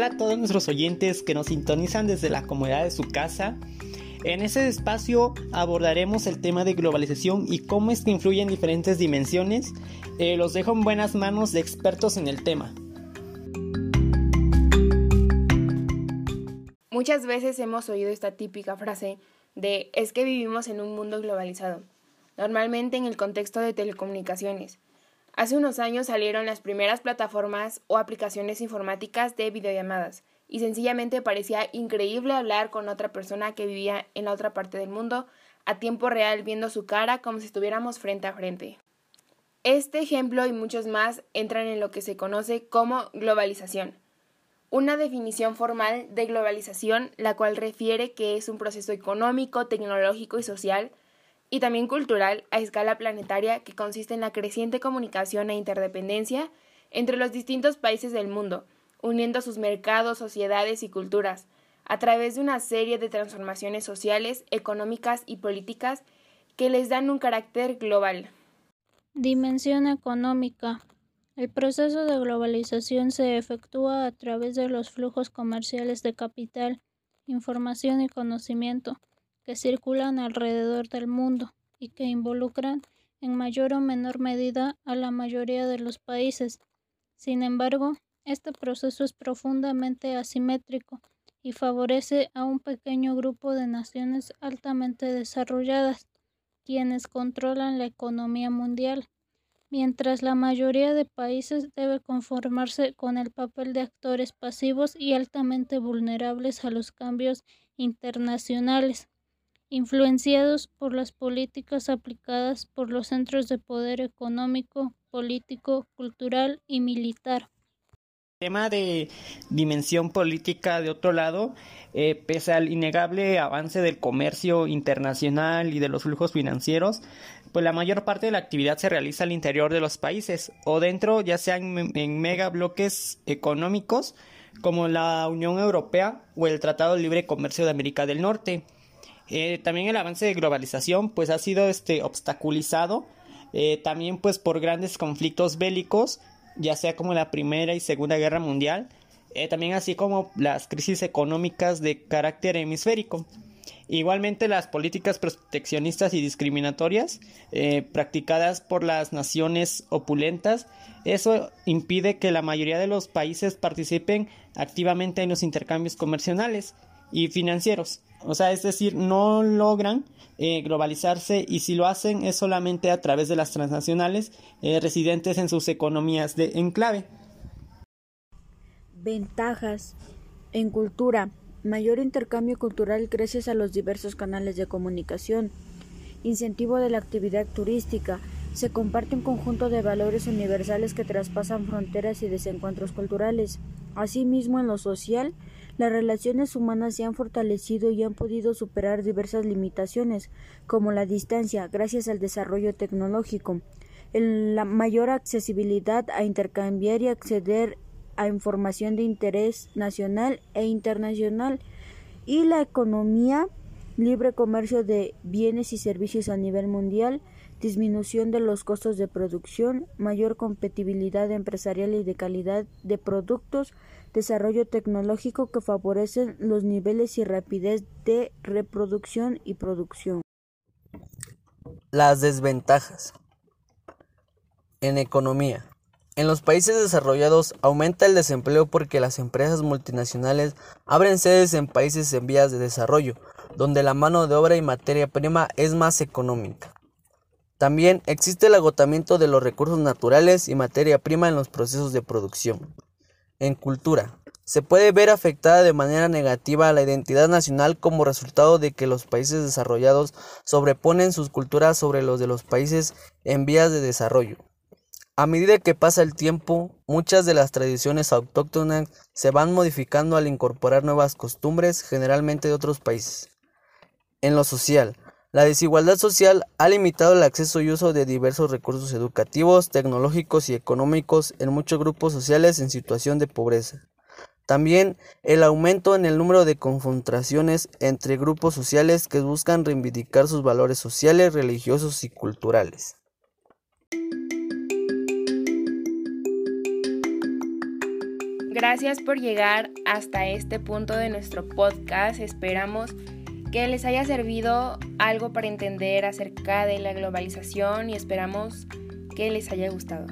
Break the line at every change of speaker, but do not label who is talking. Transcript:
Hola a todos nuestros oyentes que nos sintonizan desde la comodidad de su casa. En este espacio abordaremos el tema de globalización y cómo es que influye en diferentes dimensiones. Eh, los dejo en buenas manos de expertos en el tema.
Muchas veces hemos oído esta típica frase de es que vivimos en un mundo globalizado, normalmente en el contexto de telecomunicaciones. Hace unos años salieron las primeras plataformas o aplicaciones informáticas de videollamadas y sencillamente parecía increíble hablar con otra persona que vivía en la otra parte del mundo a tiempo real viendo su cara como si estuviéramos frente a frente. Este ejemplo y muchos más entran en lo que se conoce como globalización una definición formal de globalización, la cual refiere que es un proceso económico, tecnológico y social, y también cultural a escala planetaria que consiste en la creciente comunicación e interdependencia entre los distintos países del mundo, uniendo sus mercados, sociedades y culturas, a través de una serie de transformaciones sociales, económicas y políticas que les dan un carácter global.
Dimensión económica. El proceso de globalización se efectúa a través de los flujos comerciales de capital, información y conocimiento que circulan alrededor del mundo y que involucran en mayor o menor medida a la mayoría de los países. Sin embargo, este proceso es profundamente asimétrico y favorece a un pequeño grupo de naciones altamente desarrolladas, quienes controlan la economía mundial mientras la mayoría de países debe conformarse con el papel de actores pasivos y altamente vulnerables a los cambios internacionales, influenciados por las políticas aplicadas por los centros de poder económico, político, cultural y militar.
Tema de dimensión política de otro lado, eh, pese al innegable avance del comercio internacional y de los flujos financieros, pues la mayor parte de la actividad se realiza al interior de los países o dentro, ya sea en, mega bloques económicos como la Unión Europea o el Tratado de Libre Comercio de América del Norte. Eh, también el avance de globalización pues ha sido este obstaculizado eh, también pues por grandes conflictos bélicos ya sea como la primera y segunda guerra mundial eh, también así como las crisis económicas de carácter hemisférico. Igualmente las políticas proteccionistas y discriminatorias practicadas por las naciones opulentas, eso impide que la mayoría de los países participen activamente en los intercambios comerciales y financieros. O sea, es decir, no logran eh, globalizarse y si lo hacen es solamente a través de las transnacionales eh, residentes en sus economías de enclave.
Ventajas en cultura mayor intercambio cultural gracias a los diversos canales de comunicación, incentivo de la actividad turística, se comparte un conjunto de valores universales que traspasan fronteras y desencuentros culturales. Asimismo, en lo social, las relaciones humanas se han fortalecido y han podido superar diversas limitaciones, como la distancia, gracias al desarrollo tecnológico, la mayor accesibilidad a intercambiar y acceder a información de interés nacional e internacional y la economía, libre comercio de bienes y servicios a nivel mundial, disminución de los costos de producción, mayor competitividad empresarial y de calidad de productos, desarrollo tecnológico que favorecen los niveles y rapidez de reproducción y producción.
Las desventajas en economía. En los países desarrollados aumenta el desempleo porque las empresas multinacionales abren sedes en países en vías de desarrollo, donde la mano de obra y materia prima es más económica. También existe el agotamiento de los recursos naturales y materia prima en los procesos de producción. En cultura, se puede ver afectada de manera negativa la identidad nacional como resultado de que los países desarrollados sobreponen sus culturas sobre los de los países en vías de desarrollo. A medida que pasa el tiempo, muchas de las tradiciones autóctonas se van modificando al incorporar nuevas costumbres, generalmente de otros países. En lo social, la desigualdad social ha limitado el acceso y uso de diversos recursos educativos, tecnológicos y económicos en muchos grupos sociales en situación de pobreza. También el aumento en el número de confrontaciones entre grupos sociales que buscan reivindicar sus valores sociales, religiosos y culturales.
gracias por llegar hasta este punto de nuestro podcast. Esperamos que les haya servido algo para entender acerca de la globalización y esperamos que les haya gustado.